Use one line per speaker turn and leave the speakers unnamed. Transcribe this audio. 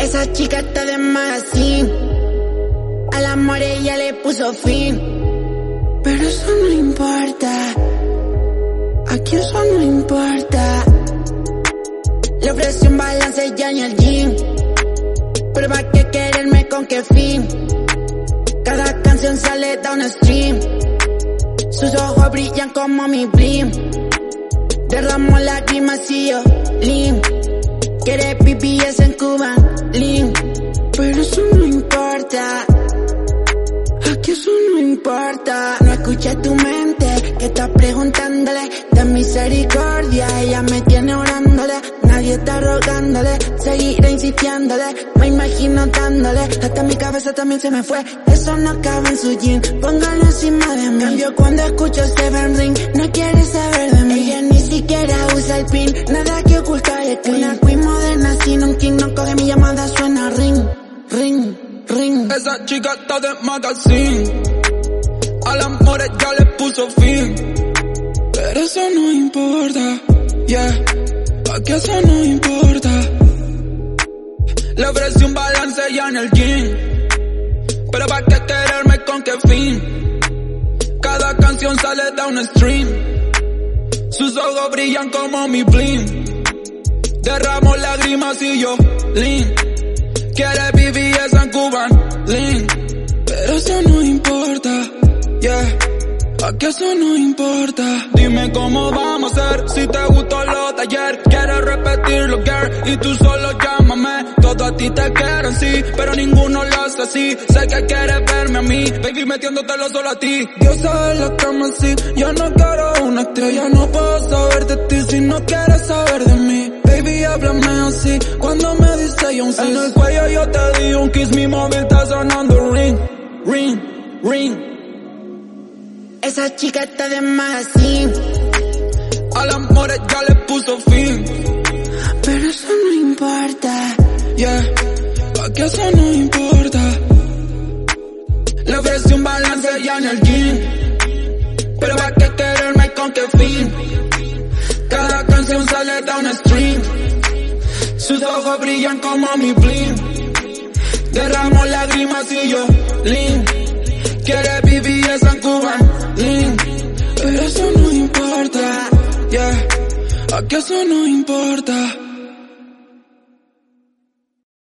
Esa chica está de magazine. Al amor ella le puso fin. Pero eso no importa. Aquí eso no importa. Le ofrecí un balance ya en el gym. Prueba que quererme con qué fin. Cada canción sale da un stream. Sus ojos brillan como mi blim. Derramo lágrimas y yo lean. Quiere BBS en Cuba, lean. Pero eso no importa. Aquí eso no importa. No escucha tu mente que está preguntándole de misericordia. Nadie está rogándole. Seguiré insistiéndole. Me imagino dándole. Hasta mi cabeza también se me fue. Eso no cabe en su jean. Póngalo encima de mí. Cambio cuando escucho Seven Ring. No quiere saber de mí. Ella ni siquiera usa el pin. Nada que ocultar es clean. Una queen moderna sin un king. No coge mi llamada. Suena ring, ring, ring.
Esa chica está de magazine. Al amor ya le puso fin. Pero eso no importa. Aquí eso no importa. Le ofrecí un balance ya en el gym. Pero pa' qué quererme con qué fin. Cada canción sale de un stream. Sus ojos brillan como mi bling. Derramo lágrimas y yo lean. Quiere vivir en Cuban lean. Pero eso no importa. Yeah. Aquí eso no importa. Tú solo llámame. Todo a ti te quieren, sí, pero ninguno lo hace así. Sé que quieres verme a mí, baby, metiéndotelo solo a ti. Dios sabe la cama así. Yo no quiero una estrella, no puedo saber de ti si no quieres saber de mí. Baby, háblame así. Cuando me dice yo un sí. En el cuello yo te di un kiss, mi móvil está sonando ring, ring, ring.
Esa chica está de magazine.
Al amor ya le puso fin.
Importa.
Yeah, aquí eso no importa. Le ofrecí un balance ya en el gym. Pero va que quererme con qué fin. Cada canción sale de un stream. Sus ojos brillan como mi bling. Derramo lágrimas y yo lean. Quiere vivir en Cuba lean. Pero eso no importa. Yeah, aquí eso no importa.